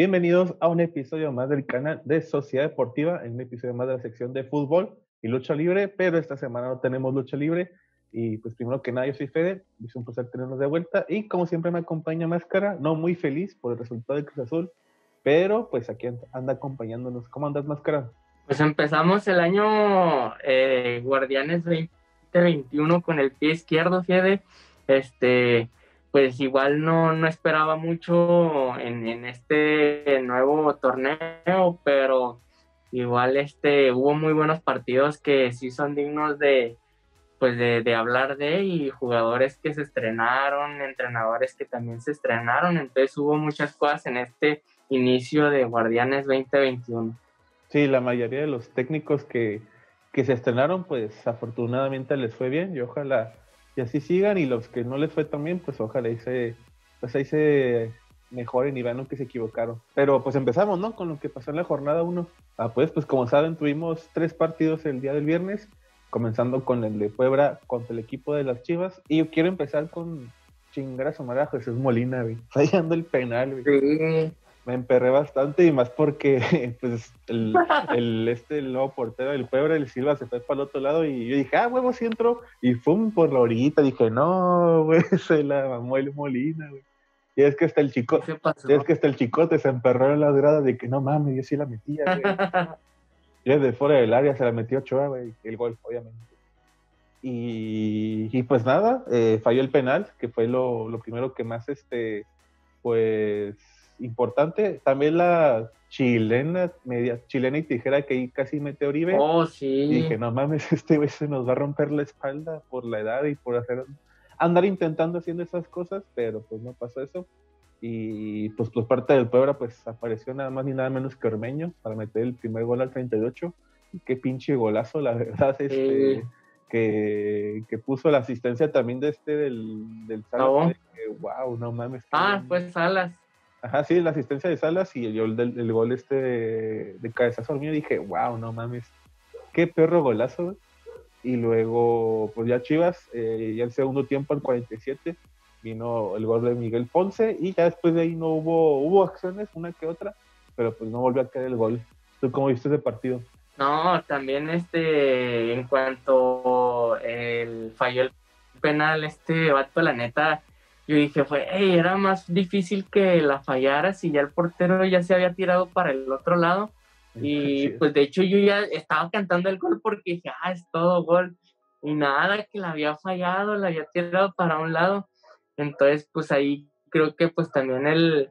Bienvenidos a un episodio más del canal de Sociedad Deportiva, en un episodio más de la sección de fútbol y lucha libre, pero esta semana no tenemos lucha libre. Y pues primero que nada, yo soy Fede, es un placer tenernos de vuelta y como siempre me acompaña Máscara, no muy feliz por el resultado de Cruz Azul, pero pues aquí anda acompañándonos. ¿Cómo andas Máscara? Pues empezamos el año eh, Guardianes 2021 con el pie izquierdo, Fede. Este, pues igual no, no esperaba mucho en, en, este nuevo torneo, pero igual este hubo muy buenos partidos que sí son dignos de pues de, de, hablar de y jugadores que se estrenaron, entrenadores que también se estrenaron, entonces hubo muchas cosas en este inicio de Guardianes 2021. Sí, la mayoría de los técnicos que, que se estrenaron, pues afortunadamente les fue bien y ojalá así sigan y los que no les fue tan bien, pues ojalá y se, pues ahí se mejoren y vean que se equivocaron. Pero pues empezamos, ¿no? Con lo que pasó en la jornada 1. Ah, pues, pues como saben, tuvimos tres partidos el día del viernes, comenzando con el de Puebla contra el equipo de las Chivas. Y yo quiero empezar con chingar a Jesús Molina, güey, fallando el penal, güey. Sí me emperré bastante y más porque pues el, el este el nuevo portero del Puebla, el Silva, se fue para el otro lado y yo dije, ah, huevo, sí entró. Y fum por la orillita, dije, no, güey, se la mamó el Molina, güey. Y es que está el chico, es que está el chicote, se emperró en las gradas de que no mames, yo sí la metía, güey. y desde fuera del área se la metió Ochoa, güey, el gol, obviamente. Y, y pues nada, eh, falló el penal, que fue lo, lo primero que más, este, pues importante. También la chilena, media chilena y tijera que ahí casi mete Oribe. Oh, sí. dije, no mames, este güey se nos va a romper la espalda por la edad y por hacer andar intentando haciendo esas cosas, pero pues no pasó eso. Y pues por parte del Puebla, pues apareció nada más ni nada menos que Ormeño para meter el primer gol al 38. Y qué pinche golazo, la verdad, este, que, que, puso la asistencia también de este del, del Salas. wow, no mames. Ah, pues Salas. Ajá, sí, la asistencia de Salas y el, del, gol este de, de cabezazo mío, dije, wow, no mames, qué perro golazo. Y luego, pues ya Chivas, eh, ya el segundo tiempo, al 47, vino el gol de Miguel Ponce y ya después de ahí no hubo, hubo acciones, una que otra, pero pues no volvió a caer el gol. ¿Tú cómo viste ese partido? No, también este, en cuanto el falló el penal, este vato, la neta, yo dije, fue, era más difícil que la fallara si ya el portero ya se había tirado para el otro lado. Y pues de hecho yo ya estaba cantando el gol porque dije, ah, es todo gol. Y nada, que la había fallado, la había tirado para un lado. Entonces, pues ahí creo que pues también el,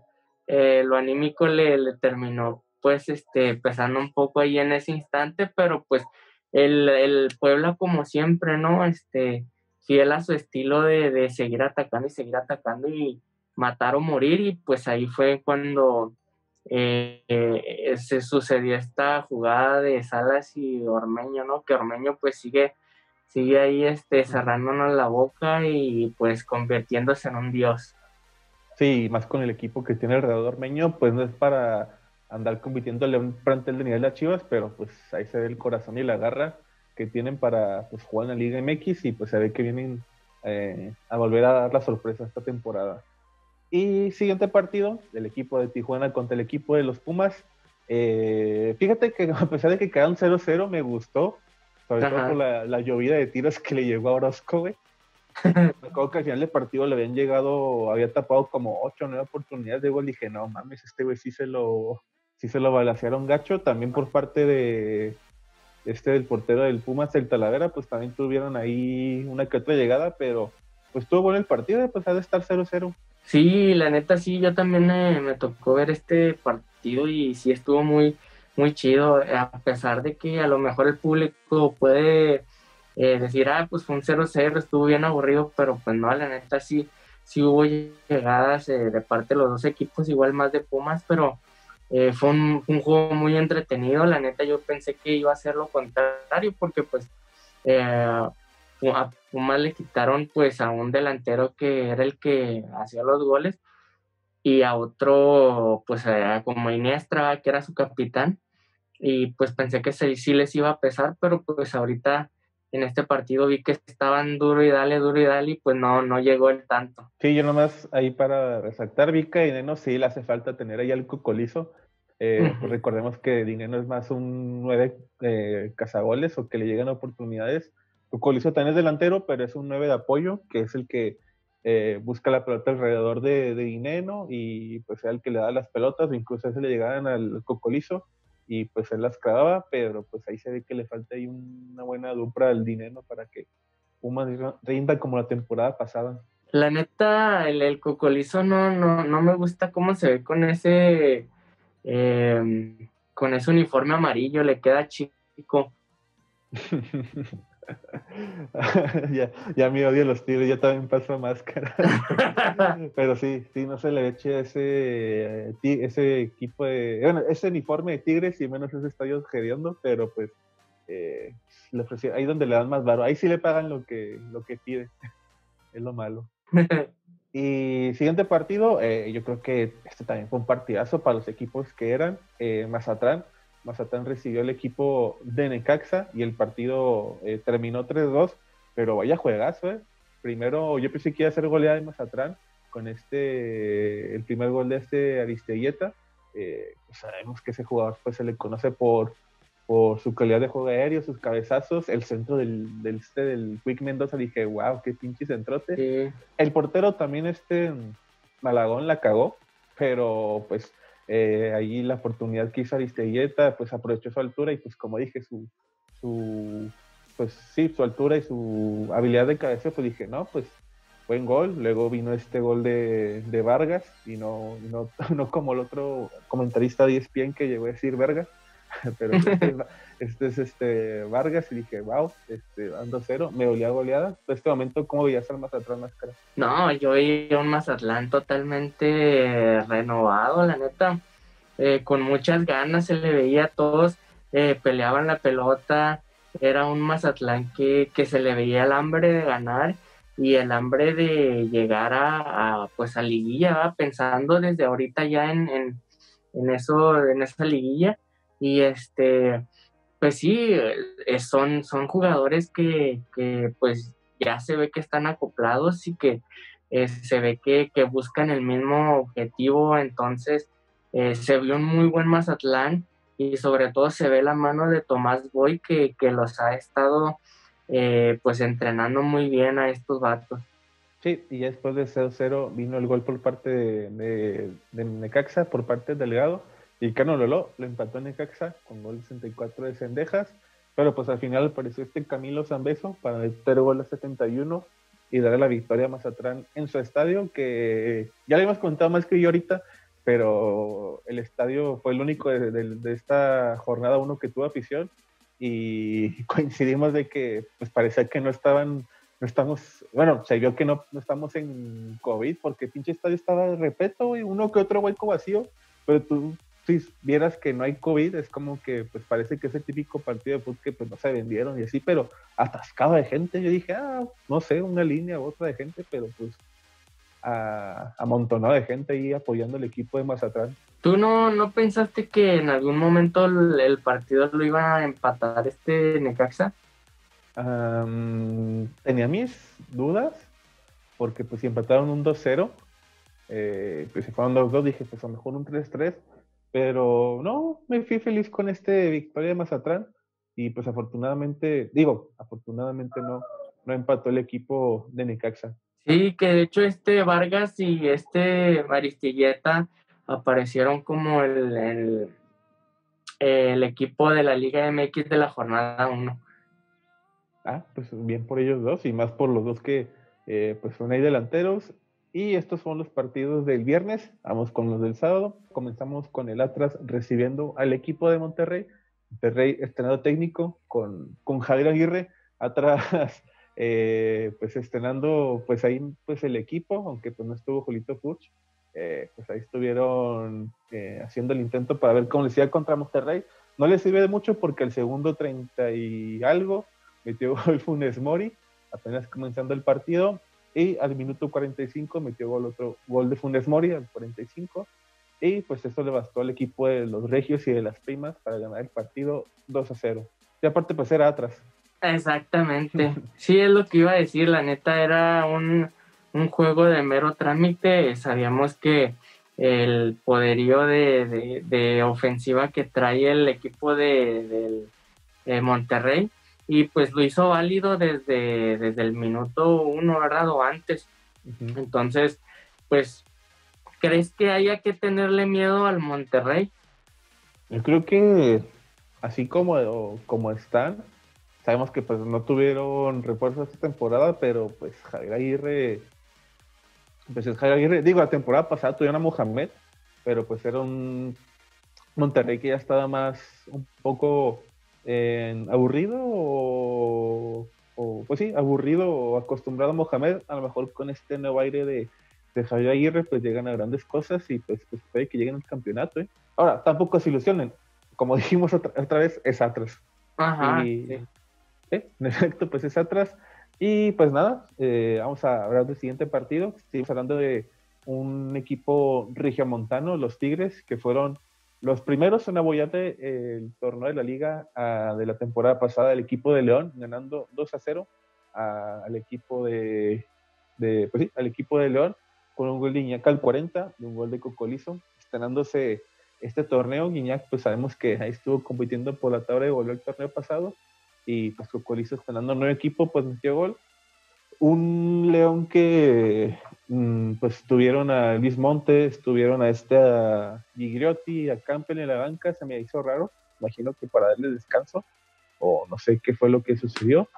eh, lo anímico le, le, terminó pues este pesando un poco ahí en ese instante, pero pues el, el Puebla como siempre, ¿no? Este, fiel a su estilo de, seguir atacando y seguir atacando y matar o morir y pues ahí fue cuando eh, eh, se sucedió esta jugada de Salas y Ormeño, ¿no? Que Ormeño pues sigue, sigue ahí este, cerrándonos la boca y pues convirtiéndose en un dios. Sí, más con el equipo que tiene alrededor Ormeño, pues no es para andar compitiéndole a un plantel de nivel de Chivas, pero pues ahí se ve el corazón y la garra que tienen para pues, jugar en la Liga MX y pues se ve que vienen eh, a volver a dar la sorpresa esta temporada. Y siguiente partido, del equipo de Tijuana contra el equipo de los Pumas. Eh, fíjate que a pesar de que quedaron 0-0, me gustó, sobre todo por la, la, llovida de tiros que le llegó a Orozco, güey. me acuerdo que al final del partido le habían llegado, había tapado como 8 o 9 oportunidades de gol. Dije, no mames, este güey sí se lo, sí se lo balancearon gacho. También por parte de, este del portero del Pumas, el Talavera, pues también tuvieron ahí una que otra llegada, pero pues estuvo bueno el partido, pues ha de estar 0-0. Sí, la neta sí, yo también me, tocó ver este partido y sí estuvo muy, muy chido, a pesar de que a lo mejor el público puede eh, decir, ah, pues fue un 0-0, estuvo bien aburrido, pero pues no, la neta sí, sí hubo llegadas eh, de parte de los dos equipos, igual más de Pumas, pero eh, fue un, juego muy entretenido, la neta yo pensé que iba a ser lo contrario porque pues eh, a Pumas le quitaron pues a un delantero que era el que hacía los goles y a otro pues como Iniestra que era su capitán y pues pensé que sí les iba a pesar pero pues ahorita en este partido vi que estaban duro y dale, duro y dale, y pues no, no llegó el tanto. Sí, yo nomás ahí para resaltar, Vika y Neno sí le hace falta tener ahí al cocolizo. Eh, pues recordemos que Dineno es más un nueve eh, cazagoles o que le llegan oportunidades. Cocolizo también es delantero, pero es un nueve de apoyo, que es el que eh, busca la pelota alrededor de, de Dineno y pues es el que le da las pelotas, incluso a le llegaban al Cocolizo y pues él las clavaba, pero pues ahí se ve que le falta ahí una buena dupla al dinero para que Pumas rinda como la temporada pasada. La neta, el, el cocolizo no, no, no me gusta cómo se ve con ese em, con ese uniforme amarillo, le queda chico. ya, ya me odio los tigres, ya también paso máscara. Pero sí, sí, no se le eche ese, ese equipo de. Bueno, ese uniforme de tigres y menos ese estadio hediondo, pero pues eh, le ahí donde le dan más varo, ahí sí le pagan lo que, lo que pide. es lo malo. y siguiente partido, eh, yo creo que este también fue un partidazo para los equipos que eran eh, Mazatlán Mazatlán recibió el equipo de Necaxa y el partido eh, terminó 3-2, pero vaya juegazo, ¿eh? Primero yo pensé que iba a ser goleada de Mazatlán con este, el primer gol de este Aristeguieta. Eh, sabemos que ese jugador pues, se le conoce por, por su calidad de juego aéreo, sus cabezazos, el centro del, del, este, del Quick Mendoza, dije, wow, qué pinche centrote. El portero también, este Malagón, la cagó, pero pues eh, ahí la oportunidad que hizo Aristeguieta, pues aprovechó su altura y pues como dije, su, su, pues sí, su altura y su habilidad de cabeza, pues dije, no, pues buen gol. Luego vino este gol de, de Vargas y no, no, no, como el otro comentarista de ESPN que llegó a decir Vargas, pero este, es este Vargas y dije, wow, este, ando cero, me olía goleada. En este momento, ¿cómo veías al Mazatlán Máscara? No, yo vi un Mazatlán totalmente renovado, la neta. Eh, con muchas ganas se le veía a todos, eh, peleaban la pelota, era un Mazatlán que, que, se le veía el hambre de ganar y el hambre de llegar a, pues a liguilla, pensando desde ahorita ya en, en, eso, en esa liguilla y este pues sí, eh, son, son jugadores que, que, pues ya se ve que están acoplados y que se ve que, que, buscan el mismo objetivo, entonces eh, se vio un muy buen Mazatlán y sobre todo se ve la mano de Tomás Boy que, que los ha estado eh, pues entrenando muy bien a estos vatos. Sí, y después de 0-0 vino el gol por parte de, de, Necaxa, por parte del Delgado, y Cano Lolo lo empató en Necaxa con gol 64 de Cendejas, pero pues al final apareció este Camilo Zambeso para meter gol a 71 y darle la victoria a Mazatlán en su estadio, que ya le hemos contado más que yo ahorita, pero el estadio fue el único de, esta jornada uno que tuvo afición. Y coincidimos de que pues parecía que no estaban, no estamos, bueno, se vio que no, no estamos en COVID porque pinche estadio estaba de repeto y uno que otro hueco vacío, pero tú si vieras que no hay COVID, es como que pues parece que es el típico partido de fútbol que pues no se vendieron y así, pero atascado de gente, yo dije, ah, no sé, una línea u otra de gente, pero pues amontonado de gente ahí apoyando el equipo de Mazatlán. ¿Tú no, no pensaste que en algún momento el, partido lo iba a empatar este Necaxa? tenía mis dudas, porque pues si empataron un 2-0, eh, pues si fueron 2-2, dije pues a lo mejor un 3-3, pero no, me fui feliz con este victoria de Mazatlán y pues afortunadamente, digo, afortunadamente no, no empató el equipo de Necaxa. Sí, que de hecho este Vargas y este Maristilleta aparecieron como el, el, equipo de la Liga MX de la jornada 1. Ah, pues bien por ellos dos y más por los dos que eh, pues son ahí delanteros. Y estos son los partidos del viernes. Vamos con los del sábado. Comenzamos con el Atlas recibiendo al equipo de Monterrey. Monterrey estrenado técnico con, con Javier Aguirre atrás eh, pues estrenando pues ahí pues el equipo, aunque pues no estuvo Julito Puch, eh, pues ahí estuvieron eh, haciendo el intento para ver cómo les iba contra Monterrey. No les sirve de mucho porque el segundo 30 y algo metió gol Funes Mori, apenas comenzando el partido, y al minuto 45 metió gol otro gol de Funes Mori al 45, y pues eso le bastó al equipo de los Regios y de las Primas para ganar el partido 2 a 0. Y aparte pues era atrás, Exactamente. Sí, es lo que iba a decir. La neta era un, juego de mero trámite. Sabíamos que el poderío de, ofensiva que trae el equipo de, Monterrey y pues lo hizo válido desde, desde el minuto uno, ¿verdad? O antes. Entonces, pues, ¿crees que haya que tenerle miedo al Monterrey? Yo creo que así como, como están, sabemos que pues no tuvieron refuerzo esta temporada, pero pues Javier Aguirre, pues es Javier Aguirre, digo, la temporada pasada tuvieron a Mohamed, pero pues era un Monterrey que ya estaba más un poco aburrido o, pues sí, aburrido o acostumbrado a Mohamed, a lo mejor con este nuevo aire de, de Javier Aguirre pues llegan a grandes cosas y pues, pues puede que lleguen al campeonato. ¿eh? Ahora, tampoco se ilusionen, como dijimos otra, vez, es atrás. Ajá. En efecto, pues es atrás. Y pues nada, eh, vamos a hablar del siguiente partido. Estamos hablando de un equipo regiomontano, los Tigres, que fueron los primeros en abollarte el torneo de la liga ah, de la temporada pasada, el equipo de León, ganando 2 a 0 al equipo de, pues sí, al equipo de León, con un gol de Iñak al 40 y un gol de Cocolizo, estrenándose este torneo. Guiñac, pues sabemos que ahí estuvo compitiendo por la tabla y volvió el torneo pasado y pues Cocolizo estrenando nuevo equipo, pues metió gol. Un León que pues tuvieron a Luis Montes, tuvieron a este a Gigliotti, a Campbell en la banca, se me hizo raro, imagino que para darle descanso, o no sé qué fue lo que sucedió,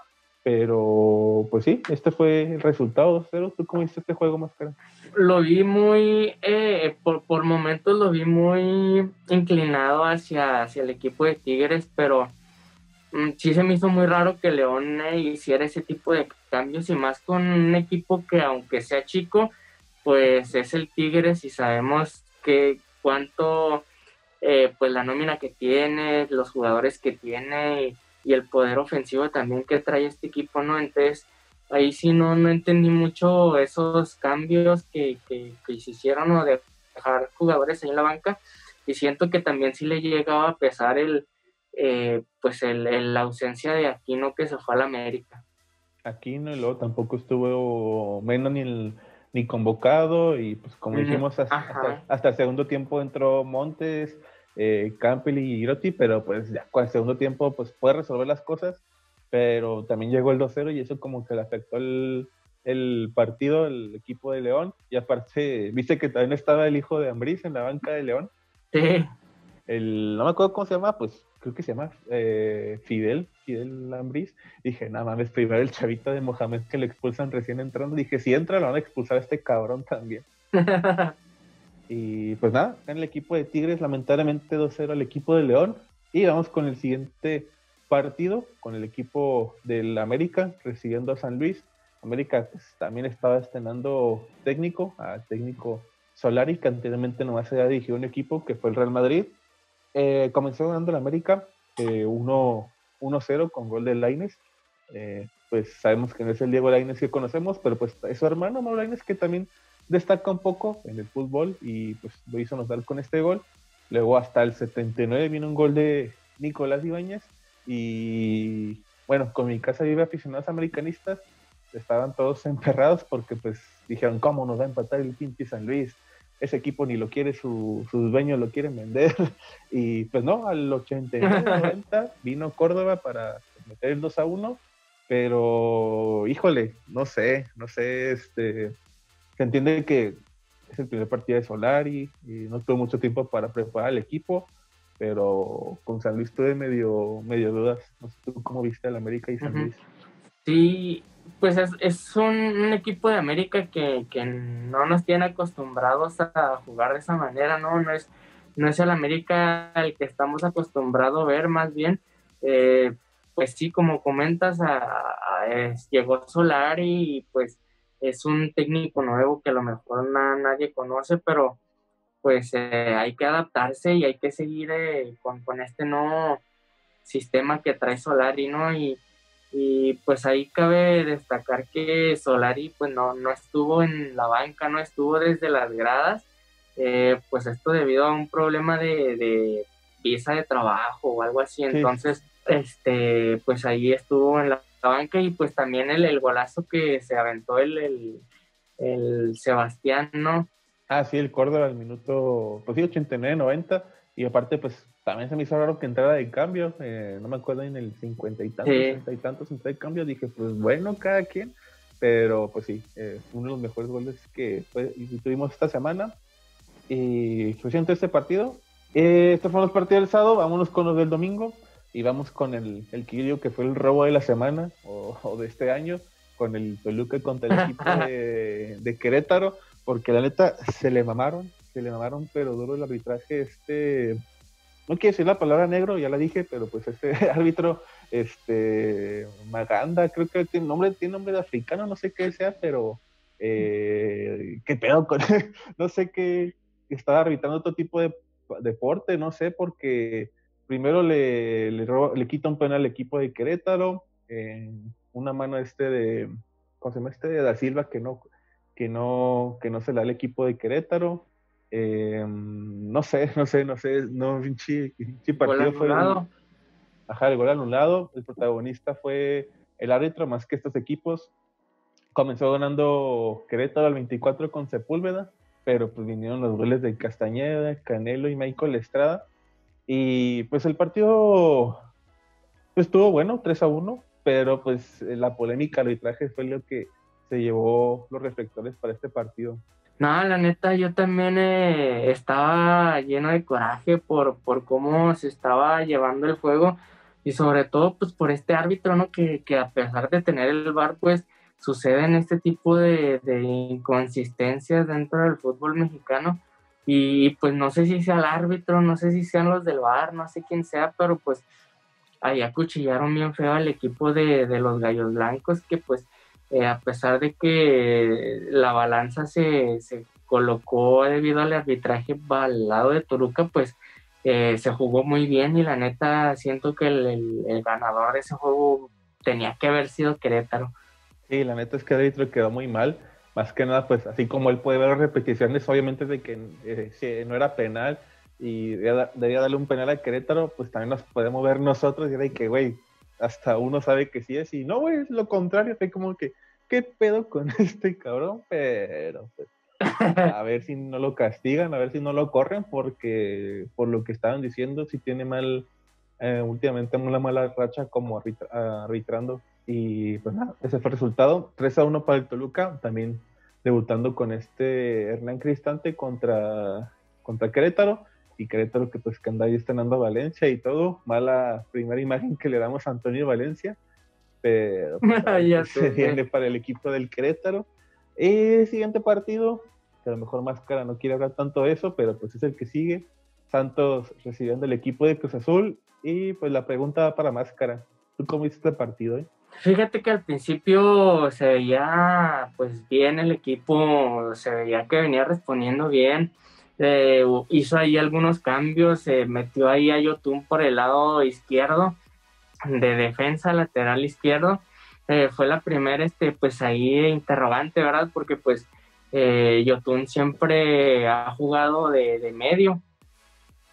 pero pues sí, este fue el resultado, pero ¿tú cómo viste este juego, Máscara? Lo vi muy, eh, por, por momentos lo vi muy inclinado hacia, hacia el equipo de Tigres, pero Mm, sí se me hizo muy raro que León eh, hiciera ese tipo de cambios y más con un equipo que aunque sea chico, pues es el Tigres y sabemos que cuánto, eh, pues la nómina que tiene, los jugadores que tiene y, el poder ofensivo también que trae este equipo, ¿no? Entonces, ahí sí no, no entendí mucho esos cambios que, que, que se hicieron o de dejar jugadores ahí en la banca y siento que también sí le llegaba a pesar el eh, pues el, la ausencia de Aquino que se fue a la América. Aquino y luego tampoco estuvo menos ni, ni convocado y pues como dijimos hasta, el segundo tiempo entró Montes, eh, Campbell y Girotti, pero pues ya con el segundo tiempo pues puede resolver las cosas, pero también llegó el 2-0 y eso como que le afectó el, el partido, el equipo de León y aparte, viste que también estaba el hijo de Ambriz en la banca de León. Sí. El, no me acuerdo cómo se llama, pues creo que se llama eh, Fidel, Fidel Lambris. Dije, nada mames, primero el chavito de Mohamed que le expulsan recién entrando. Dije, si entra, lo van a expulsar a este cabrón también. y pues nada, en el equipo de Tigres, lamentablemente 2-0 al equipo de León. Y vamos con el siguiente partido, con el equipo del América, recibiendo a San Luis. América pues, también estaba estrenando técnico, a técnico Solari, que anteriormente nomás había dirigido un equipo que fue el Real Madrid eh, comenzó ganando el América 1-0 eh, con gol de Laines. Eh, pues sabemos que no es el Diego Laines que conocemos, pero pues es su hermano Mauro Laines que también destaca un poco en el fútbol y pues lo hizo notar con este gol. Luego hasta el 79 vino un gol de Nicolás Ibáñez y bueno, con mi casa vive aficionados americanistas, estaban todos emperrados porque pues dijeron, ¿cómo nos va a empatar el pinche San Luis? Ese equipo ni lo quiere, su, sus dueños lo quieren vender. Y pues no, al 89, 90 vino Córdoba para meter el 2 a 1, pero híjole, no sé, no sé, este, se entiende que es el primer partido de Solari y no tuvo mucho tiempo para preparar el equipo, pero con San Luis tuve medio, medio dudas. No sé tú cómo viste al América y San Luis. Sí, pues es, un, equipo de América que, no nos tiene acostumbrados a jugar de esa manera, ¿no? No es, no es el América al que estamos acostumbrados a ver, más bien. Eh, pues sí, como comentas, llegó Solari y pues es un técnico nuevo que a lo mejor nadie conoce, pero pues eh, hay que adaptarse y hay que seguir eh, con, con, este nuevo sistema que trae Solari, ¿no? Y, y pues ahí cabe destacar que Solari pues no, no estuvo en la banca, no estuvo desde las gradas, eh, pues esto debido a un problema de, visa de trabajo o algo así. Entonces, este, pues ahí estuvo en la banca y pues también el, el golazo que se aventó el, el, el Sebastián, ¿no? Ah, sí, el Córdoba al minuto, pues sí, 89, 90. Y aparte, pues también se me hizo raro que entrara de cambio. Eh, no me acuerdo en el 50 y tantos, 60 y tantos entró de cambio. Dije, pues bueno, cada quien. Pero pues sí, eh, uno de los mejores goles que tuvimos esta semana. Y siento este partido. Eh, estos fueron los partidos del sábado. Vámonos con los del domingo. Y vamos con el, el que fue el robo de la semana o, de este año. Con el Toluca contra el equipo de, de Querétaro porque la neta se le mamaron, se le mamaron, pero duro el arbitraje. Este, no quiero decir la palabra negro, ya la dije, pero pues este árbitro, este, Maganda, creo que tiene nombre, tiene nombre de africano, no sé qué sea, pero eh, qué pedo con, no sé qué, estaba arbitrando otro tipo de deporte, no sé, porque primero le, le, le quita un penal al equipo de Querétaro, una mano este de, ¿cómo se llama este? De Da Silva que no, que no, que no se le da el equipo de Querétaro. Eh, no sé, no sé, no sé, no, pinche, partido fue. ajá, el gol anulado. El protagonista fue el árbitro más que estos equipos. Comenzó ganando Querétaro al 24 con Sepúlveda, pero pues vinieron los goles de Castañeda, Canelo y Michael Estrada. Y pues el partido pues, estuvo bueno, 3 a 1, pero pues la polémica arbitraje fue lo que se llevó los reflectores para este partido. No, la neta, yo también eh, estaba lleno de coraje por, por cómo se estaba llevando el juego y sobre todo pues por este árbitro, ¿no? Que, que a pesar de tener el bar, pues suceden este tipo de, inconsistencias dentro del fútbol mexicano y pues no sé si sea el árbitro, no sé si sean los del bar, no sé quién sea, pero pues ahí acuchillaron bien feo al equipo de, de los Gallos Blancos que pues eh, a pesar de que la balanza se, se, colocó debido al arbitraje al lado de Toluca, pues eh, se jugó muy bien y la neta siento que el, el, ganador de ese juego tenía que haber sido Querétaro. Sí, la neta es que el árbitro quedó muy mal. Más que nada, pues así como él puede ver repeticiones, obviamente de que eh, no era penal y debía, darle un penal a Querétaro, pues también nos podemos ver nosotros y de que, güey, hasta uno sabe que sí es y no, güey, es lo contrario, fue como que, ¿qué pedo con este cabrón? Pero pues, a ver si no lo castigan, a ver si no lo corren, porque por lo que estaban diciendo, si tiene mal, eh, últimamente una mala racha como arbitrando. Y pues nada, ese fue el resultado, 3 a 1 para el Toluca, también debutando con este Hernán Cristante contra, contra Querétaro y Querétaro que pues que anda ahí estrenando a Valencia y todo. Mala primera imagen que le damos a Antonio Valencia, pero pues, se viene para el equipo del Querétaro. El siguiente partido, que a lo mejor Máscara no quiere hablar tanto de eso, pero pues es el que sigue. Santos recibiendo el equipo de Cruz Azul y pues la pregunta para Máscara. ¿Tú cómo viste este partido? Eh? Fíjate que al principio se veía pues bien el equipo, se veía que venía respondiendo bien eh, hizo ahí algunos cambios, se metió ahí a Yotun por el lado izquierdo, de defensa lateral izquierdo. Eh, fue la primera, este, pues ahí interrogante, ¿verdad? Porque pues eh, Yotun siempre ha jugado de, medio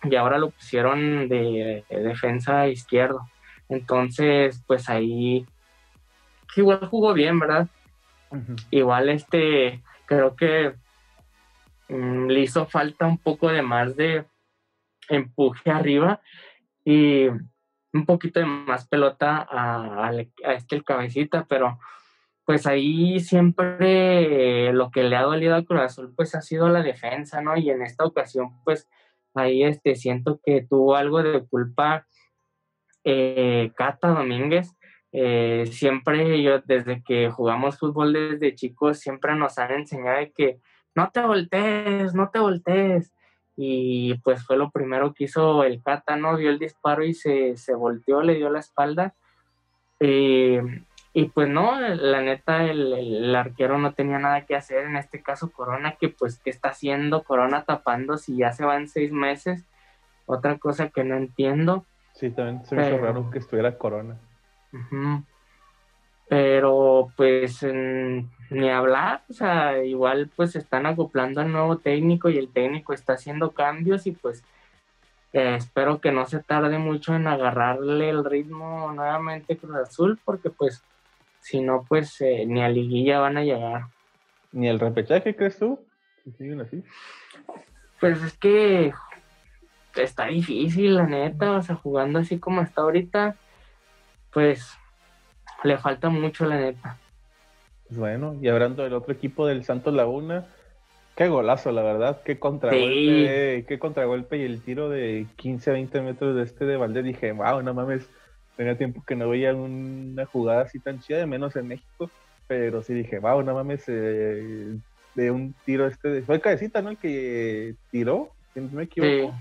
y ahora lo pusieron de, defensa izquierdo. Entonces, pues ahí igual jugó bien, ¿verdad? Igual este, creo que le hizo falta un poco de más de empuje arriba y un poquito de más pelota a, este el cabecita, pero pues ahí siempre lo que le ha dolido al Cruz Azul pues ha sido la defensa, ¿no? Y en esta ocasión pues ahí este siento que tuvo algo de culpa eh, Cata Domínguez. Eh, siempre yo desde que jugamos fútbol desde chicos siempre nos han enseñado que no te voltees, no te voltees. Y pues fue lo primero que hizo el Cata, ¿no? Dio el disparo y se, volteó, le dio la espalda. Eh, y pues no, la neta, el, arquero no tenía nada que hacer, en este caso Corona, que pues, ¿qué está haciendo Corona tapando si ya se van seis meses? Otra cosa que no entiendo. Sí, también se me hizo raro que estuviera Corona. Pero pues ni hablar, o sea, igual pues están acoplando al nuevo técnico y el técnico está haciendo cambios y pues Eh, espero que no se tarde mucho en agarrarle el ritmo nuevamente Cruz Azul, porque pues si no, pues eh, ni a liguilla van a llegar. ¿Ni el repechaje crees tú? siguen así? Pues es que está difícil, la neta, o sea, jugando así como está ahorita, pues le falta mucho, la neta. Pues bueno, y hablando del otro equipo del Santos Laguna, qué golazo, la verdad, qué contragolpe, qué contragolpe y el tiro de 15 a 20 metros de este de Valdés, dije, wow, no mames, tenía tiempo que no veía una jugada así tan chida, de menos en México, pero sí dije, wow, no mames, eh, de un tiro este, de... fue Cabecita, ¿no? El que tiró, si no me equivoco.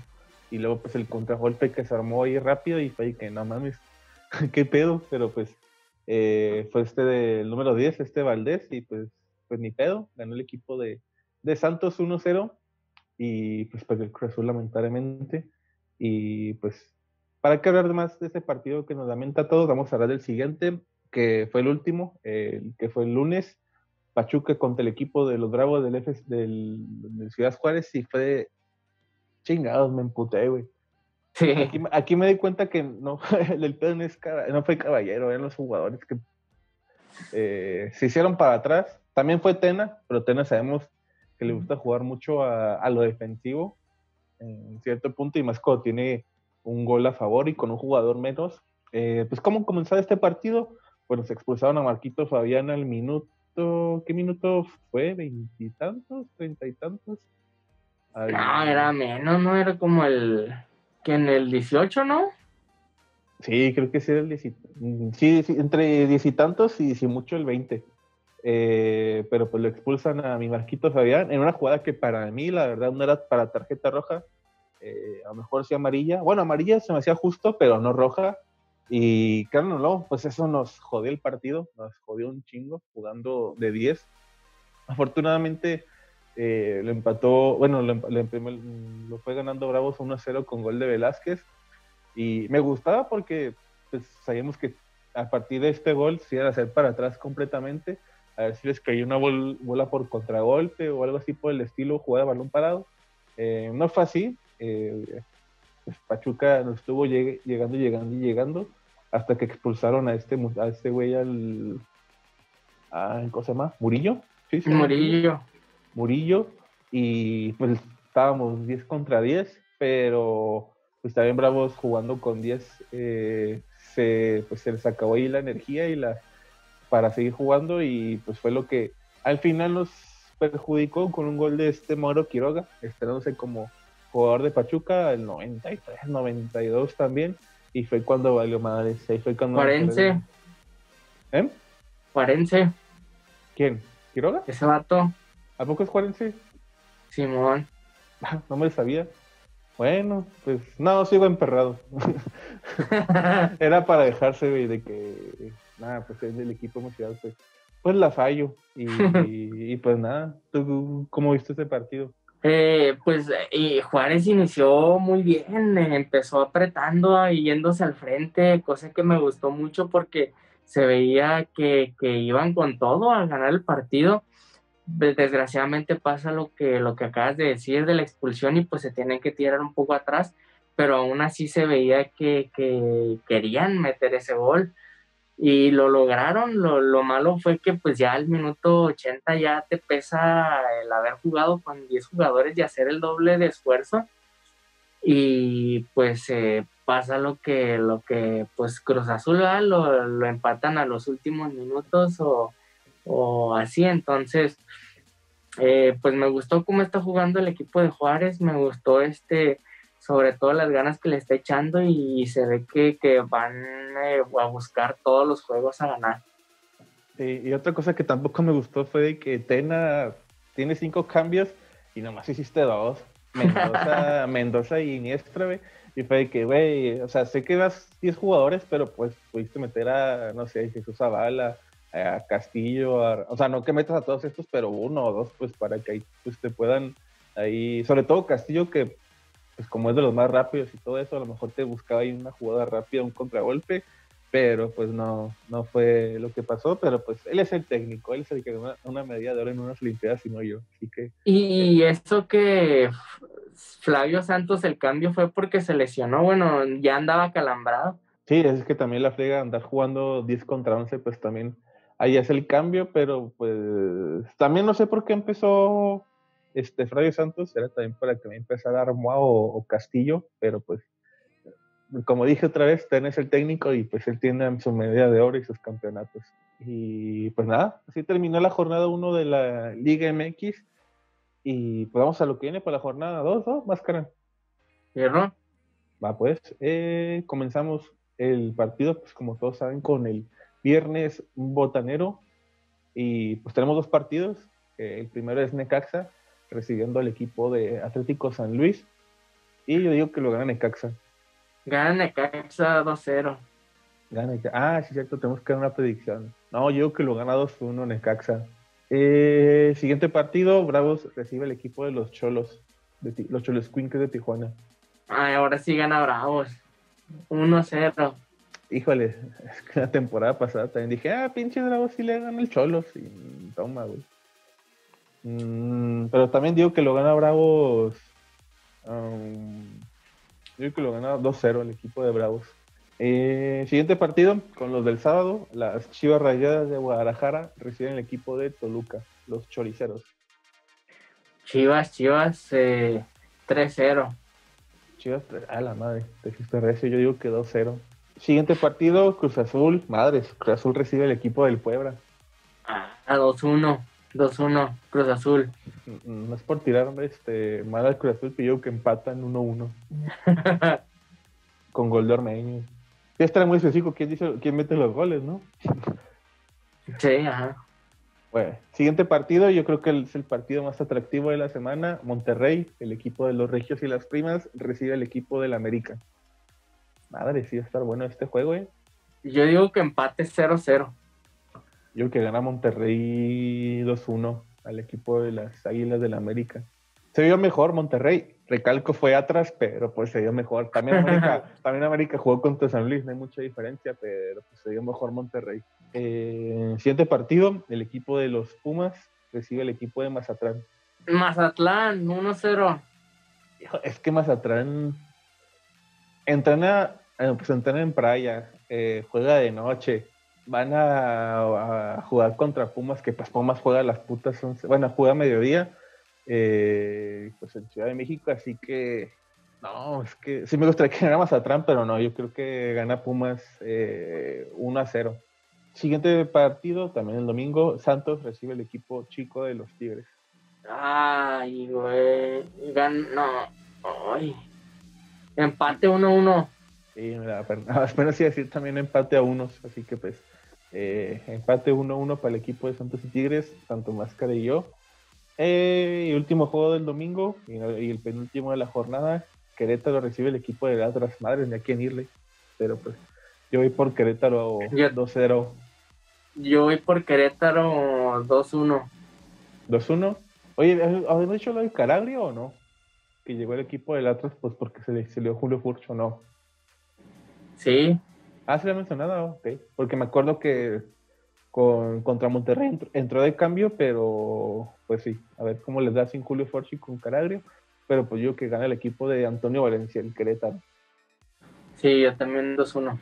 Y luego pues el contragolpe que se armó ahí rápido y fue que no mames, qué pedo, pero pues eh, fue este del número 10, este Valdés, y pues, pues ni pedo, ganó el equipo de, de Santos 1-0 y pues perdió el Cruz lamentablemente. Y pues, ¿para qué hablar más de ese partido que nos lamenta a todos? Vamos a hablar del siguiente, que fue el último, el que fue el lunes, Pachuca contra el equipo de los Bravos del, F, del, Ciudad Juárez y fue chingados, me emputé, güey. Aquí, me di cuenta que no, el pedo no, fue caballero, eran los jugadores que eh, se hicieron para atrás. También fue Tena, pero Tena sabemos que le gusta jugar mucho a, lo defensivo en cierto punto y más cuando tiene un gol a favor y con un jugador menos. Eh, pues, ¿cómo comenzó este partido? Bueno, se expulsaron a Marquito Fabián al minuto. ¿Qué minuto fue? ¿Veintitantos? ¿Treinta y tantos? No, era menos, ¿no? Era como el en el 18, ¿no? Sí, creo que sí era el 10, sí, sí, entre diez y tantos y si mucho el 20. Eh, pero pues lo expulsan a mi Marquito Fabián en una jugada que para mí, la verdad, no era para tarjeta roja. Eh, a lo mejor sí amarilla. Bueno, amarilla se me hacía justo, pero no roja. Y claro, no, pues eso nos jodió el partido, nos jodió un chingo jugando de 10. Afortunadamente, eh, lo empató, bueno, lo, fue ganando Bravos 1-0 con gol de Velázquez. Y me gustaba porque pues, sabíamos que a partir de este gol se iban a hacer para atrás completamente. A ver si les cayó una bola por contragolpe o algo así por el estilo, jugada balón parado. Eh, no fue así. Eh, pues, Pachuca nos estuvo llegando, llegando y llegando hasta que expulsaron a este, a este güey al. A, ¿Cómo se llama? ¿Murillo? Sí, sí, Murillo. Murillo y pues estábamos 10 contra 10, pero pues también Bravos jugando con 10 eh, se, pues se les acabó ahí la energía y la para seguir jugando y pues fue lo que al final nos perjudicó con un gol de este Moro Quiroga, estrenándose como jugador de Pachuca el 93, 92 también y fue cuando valió madre, ahí fue cuando... Cuarense. ¿Eh? Cuarense. ¿Quién? ¿Quiroga? Ese vato. ¿A poco es Juarense? Simón. no me lo sabía. Bueno, pues no, sigo emperrado. Era para dejarse de que, nada, pues es del equipo emocional, pues, pues la fallo. Y, pues nada, ¿tú cómo viste este partido? Eh, pues y Juárez inició muy bien, empezó apretando y yéndose al frente, cosa que me gustó mucho porque se veía que, que iban con todo a ganar el partido desgraciadamente pasa lo que, lo que acabas de decir de la expulsión y pues se tienen que tirar un poco atrás, pero aún así se veía que, querían meter ese gol y lo lograron. Lo, malo fue que pues ya al minuto 80 ya te pesa el haber jugado con 10 jugadores y hacer el doble de esfuerzo y pues eh, pasa lo que, lo que pues Cruz Azul lo, lo empatan a los últimos minutos o o así. Entonces, eh, pues me gustó cómo está jugando el equipo de Juárez, me gustó este, sobre todo las ganas que le está echando y se ve que, van eh, a buscar todos los juegos a ganar. y otra cosa que tampoco me gustó fue que Tena tiene cinco cambios y nomás hiciste dos. Mendoza, Mendoza y Iniestra, Y fue que, güey, o sea, sé que vas 10 jugadores, pero pues pudiste meter a, no sé, Jesús Zavala, a Castillo, o sea, no que metas a todos estos, pero uno o dos, pues para que ahí pues, te puedan ahí, sobre todo Castillo, que pues como es de los más rápidos y todo eso, a lo mejor te buscaba ahí una jugada rápida, un contragolpe, pero pues no, no fue lo que pasó, pero pues él es el técnico, él es el que ganó una medalla de oro en unas Olimpiadas y no yo, así que... Y eso que Flavio Santos el cambio fue porque se lesionó, bueno, ya andaba calambrado. Sí, es que también la frega andar jugando 10 contra 11, pues también ahí es el cambio, pero pues también no sé por qué empezó este Flavio Santos, era también para que me empezara Armoa o, o Castillo, pero pues como dije otra vez, tenés el técnico y pues él tiene su medalla de oro y sus campeonatos. Y pues nada, así terminó la jornada 1 de la Liga MX. Y pues vamos a lo que viene para la jornada 2, ¿no? Máscara. ¿Cierro? Va, pues, eh, comenzamos el partido, pues como todos saben, con el viernes botanero. Y pues tenemos dos partidos. el primero es Necaxa, recibiendo al equipo de Atlético San Luis. Y yo digo que lo gana Necaxa. Gana Necaxa 2-0. Gana Ah, sí, cierto, tenemos que dar una predicción. No, yo digo que lo gana 2-1 Necaxa. Eh, siguiente partido, Bravos recibe el equipo de los Cholos, de los Cholos Quinques de Tijuana. Ay, ahora sí gana Bravos. 1-0. Híjole, es que la temporada pasada también dije, ah, pinche Bravos sí le gana el Cholos. Y toma, güey. Mm, pero también digo que lo gana Bravos. Um, creo que lo gana 2-0 el equipo de Bravos. Eh, siguiente partido, con los del sábado, las Chivas Rayadas de Guadalajara reciben el equipo de Toluca, los Choriceros. Chivas, Chivas, eh, 3-0. Chivas, a la madre, te fuiste recio, yo digo que 2-0. Siguiente partido, Cruz Azul, madres, Cruz Azul recibe el equipo del Puebla. Ah, 2-1. 2-1, Cruz Azul. No es por tirar este, mal al Cruz Azul, yo que empatan 1-1. Con gol de Ormeño. Ya estará muy específico quién, dice, quién mete los goles, ¿no? sí, ajá. Bueno, siguiente partido, yo creo que es el partido más atractivo de la semana. Monterrey, el equipo de los Regios y las Primas, recibe el equipo del América. Madre, sí va a estar bueno este juego, ¿eh? Yo digo que empate 0-0. Yo que gana Monterrey 2-1 al equipo de las Águilas del la América. Se vio mejor Monterrey, recalco fue atrás, pero pues se vio mejor. También América, también América jugó contra San Luis, no hay mucha diferencia, pero pues se vio mejor Monterrey. Eh, siguiente partido, el equipo de los Pumas recibe el equipo de Mazatlán. Mazatlán, 1-0. Es que Mazatlán entrena, eh, pues entrena en playa, eh, juega de noche, van a, jugar contra Pumas, que pues Pumas juega las putas, bueno, juega a mediodía, eh, pues en Ciudad de México, así que no, es que sí me gustaría que ganara Mazatlán, pero no, yo creo que gana Pumas 1 eh, a 0. Siguiente partido, también el domingo, Santos recibe el equipo chico de los Tigres. Ay, güey, no, ay. Empate 1-1. Sí, apenas iba a decir también empate a unos, así que pues eh, empate 1-1 para el equipo de Santos y Tigres, tanto Máscara y yo. Eh, y último juego del domingo y, el penúltimo de la jornada, Querétaro recibe el equipo de otras madres, ni a quién irle. Pero pues yo voy por Querétaro 2-0. Yo voy por Querétaro 2-1. 2-1. Oye, ¿has dicho lo de Calabria o no? Que llegó el equipo del Atlas, pues porque se le, dio Julio Furcho, ¿no? Sí, Ah, se lo he mencionado, ok. Porque me acuerdo que con, contra Monterrey entró, de cambio, pero pues sí, a ver cómo les da sin Julio Forchi con Caragrio. Pero pues yo que gana el equipo de Antonio Valencia, el Querétaro. Sí, yo también 2-1.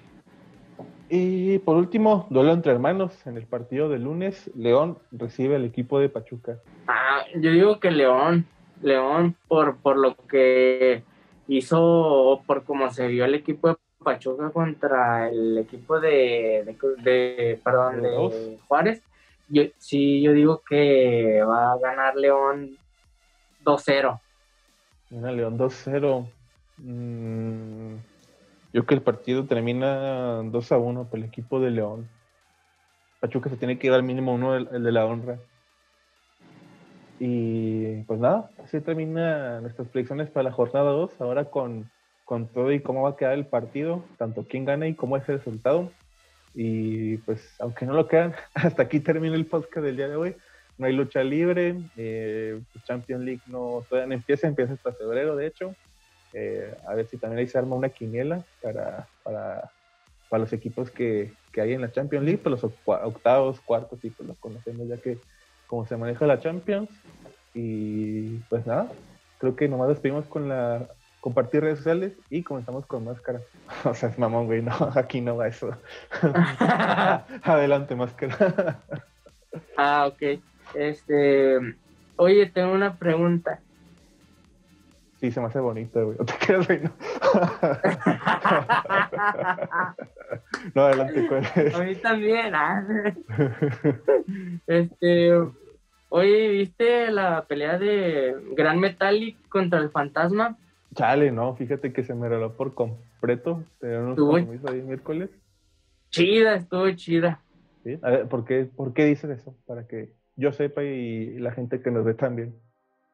Y por último, duelo entre hermanos. En el partido de lunes, León recibe al equipo de Pachuca. Ah, yo digo que León. León, por, por lo que hizo, por cómo se vio el equipo de Pachuca contra el equipo de, de, perdón, de Juárez, yo, sí, yo digo que va a ganar León 2-0. Gana León 2-0. Mm, yo que el partido termina 2-1 para el equipo de León. Pachuca se tiene que ir al mínimo uno, el, el de la honra. Y pues nada, así termina nuestras predicciones para la jornada 2. Ahora con con todo y cómo va a quedar el partido, tanto quién gana y cómo es el resultado. Y pues, aunque no lo quedan, hasta aquí termina el podcast del día de hoy. No hay lucha libre, eh, pues, Champions League no, todavía no empieza, empieza hasta febrero, de hecho. Eh, a ver si también ahí se arma una quiniela para, para, para los equipos que, que hay en la Champions League, pues los octavos, cuartos, y pues los conocemos ya que como se maneja la Champions. Y pues nada, creo que nomás despedimos con la compartir redes sociales y comenzamos con máscara. O sea, es mamón, güey, no, aquí no va eso. Adelante, máscara. ah, ok. Este, oye, tengo una pregunta. Sí, se me hace bonito, güey. Te quedas, güey, no. no, adelante, ¿cuál A mí también, ah. Este, oye, ¿viste la pelea de Gran Metallic contra el Fantasma? Chale, no, fíjate que se me regaló por completo. Tenían unos ahí miércoles. Chida, estuvo chida. ¿Sí? A ver, ¿por qué, ¿por qué dices eso? Para que yo sepa y la gente que nos ve también.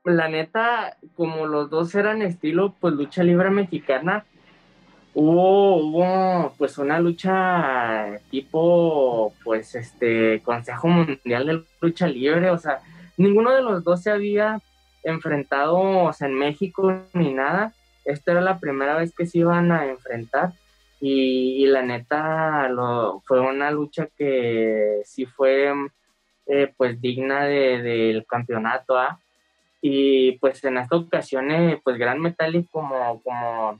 La neta, como los dos eran estilo, pues lucha libre mexicana, hubo, hubo pues una lucha tipo, pues este, Consejo Mundial de Lucha Libre, o sea, ninguno de los dos se había enfrentados en México ni nada. Esta era la primera vez que se iban a enfrentar y, la neta lo, fue una lucha que sí fue eh, pues digna del campeonato ¿ah? Y pues en esta ocasión pues Gran Metallic como como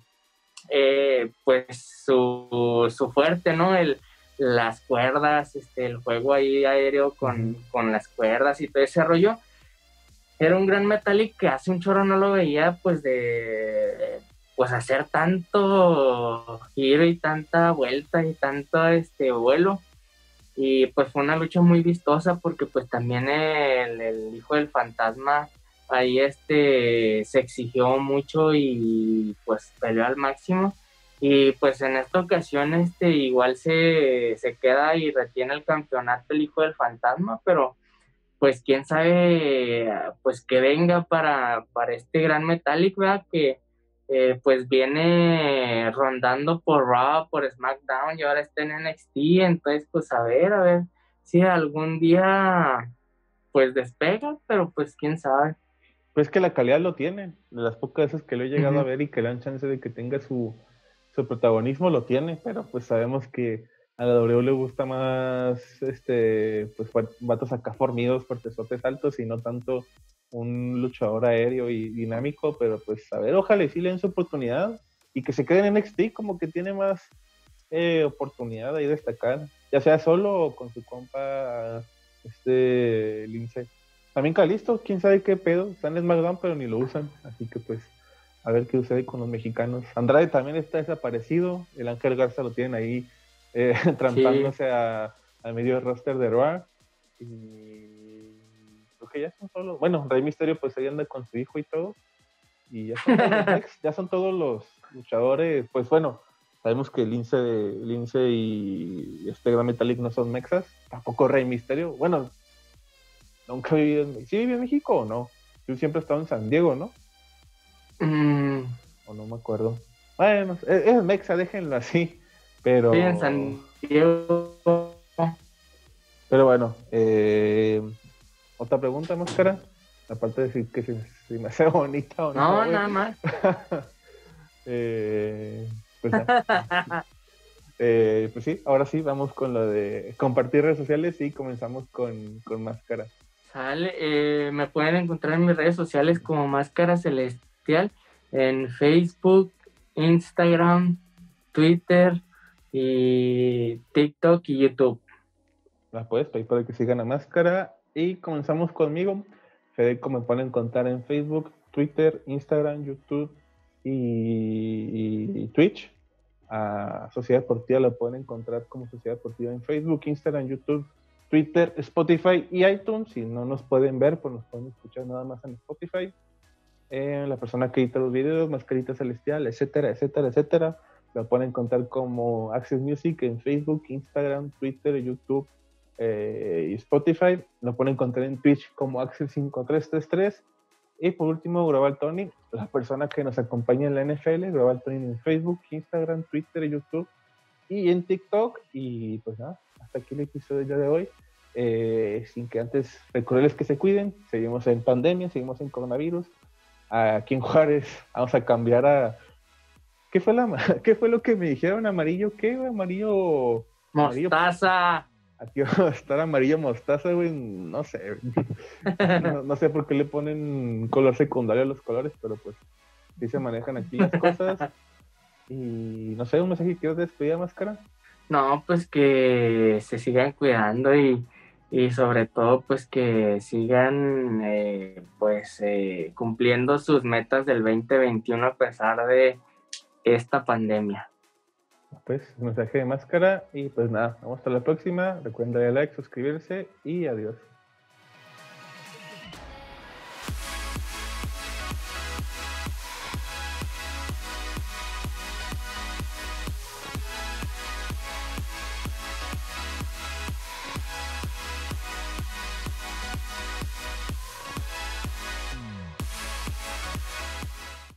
eh, pues su, su, fuerte no el las cuerdas este el juego ahí aéreo con, con las cuerdas y todo ese rollo. Era un gran Metallic que hace un chorro no lo veía, pues de pues hacer tanto giro y tanta vuelta y tanto este vuelo. Y pues fue una lucha muy vistosa porque pues también el, hijo del fantasma ahí este se exigió mucho y pues peleó al máximo. Y pues en esta ocasión este igual se, se queda y retiene el campeonato el hijo del fantasma, pero pues quién sabe, pues que venga para, para este gran Metallic, ¿verdad? Que eh, pues viene rondando por Raw, por SmackDown y ahora está en NXT, entonces pues a ver, a ver si algún día pues despega, pero pues quién sabe. Pues que la calidad lo tiene, de las pocas veces que lo he llegado a ver y que le dan chance de que tenga su, su protagonismo lo tiene, pero pues sabemos que a la W le gusta más este pues vatos acá formidos, fuertesotes altos y no tanto un luchador aéreo y dinámico, pero pues a ver, ojalá y sí le den su oportunidad y que se queden en NXT como que tiene más eh, oportunidad ahí destacar, ya sea solo o con su compa este Lince. También Calisto, quién sabe qué pedo, están en SmackDown pero ni lo usan, así que pues a ver qué sucede con los mexicanos. Andrade también está desaparecido, el Ángel Garza lo tienen ahí eh, trampándose a, al medio roster de Raw. Y creo que ya son todos Bueno, Rey Misterio pues ahí anda con su hijo y todo. Y ya son todos los, ya son todos los luchadores. Pues bueno, sabemos que Lince, Lince y este Gran Metallic no son mexas. Tampoco Rey Misterio. Bueno, nunca viví en... ¿Sí viví en México o no? Yo siempre he estado en San Diego, ¿no? Mm. O no me acuerdo. Bueno, es, es mexa, déjenlo así. Pero. en San Diego. Pero bueno, eh, otra pregunta, Máscara. Aparte de decir que si, me hace bonita o no. No, nada más. eh, pues, eh, pues, sí, ahora sí, vamos con lo de compartir redes sociales y comenzamos con, con Máscara. Eh, me pueden encontrar en mis redes sociales como Máscara Celestial en Facebook, Instagram, Twitter, y TikTok y YouTube. La puedes pedir para que sigan la máscara. Y comenzamos conmigo. Federico me pueden contar en Facebook, Twitter, Instagram, YouTube y, Twitch. A Sociedad Deportiva la pueden encontrar como Sociedad Deportiva en Facebook, Instagram, YouTube, Twitter, Spotify y iTunes. Si no nos pueden ver, pues nos pueden escuchar nada más en Spotify. Eh, la persona que edita los videos, Mascarita Celestial, etcétera, etcétera, etcétera. Lo pueden encontrar como Access Music en Facebook, Instagram, Twitter, YouTube eh, y Spotify. Lo pueden encontrar en Twitch como Access 5333. Y por último, Global Tony, la persona que nos acompaña en la NFL, Global Tony en Facebook, Instagram, Twitter, YouTube y en TikTok. Y pues nada, hasta aquí el episodio de hoy. Eh, sin que antes recordarles que se cuiden, seguimos en pandemia, seguimos en coronavirus. Aquí en Juárez vamos a cambiar a ¿Qué fue, la, ¿Qué fue lo que me dijeron? ¿Amarillo qué? Amarillo... Mostaza. Aquí va a estar amarillo mostaza, güey. No sé. No, sé por qué le ponen color secundario a los colores, pero pues sí se manejan aquí las cosas. Y no sé, un mensaje que quieres despedir, máscara. No, pues que se sigan cuidando y, sobre todo pues que sigan eh, pues eh, cumpliendo sus metas del 2021 a pesar de esta pandemia. Pues mensaje de máscara y pues nada, vamos hasta la próxima. Recuerden darle like, suscribirse y adiós.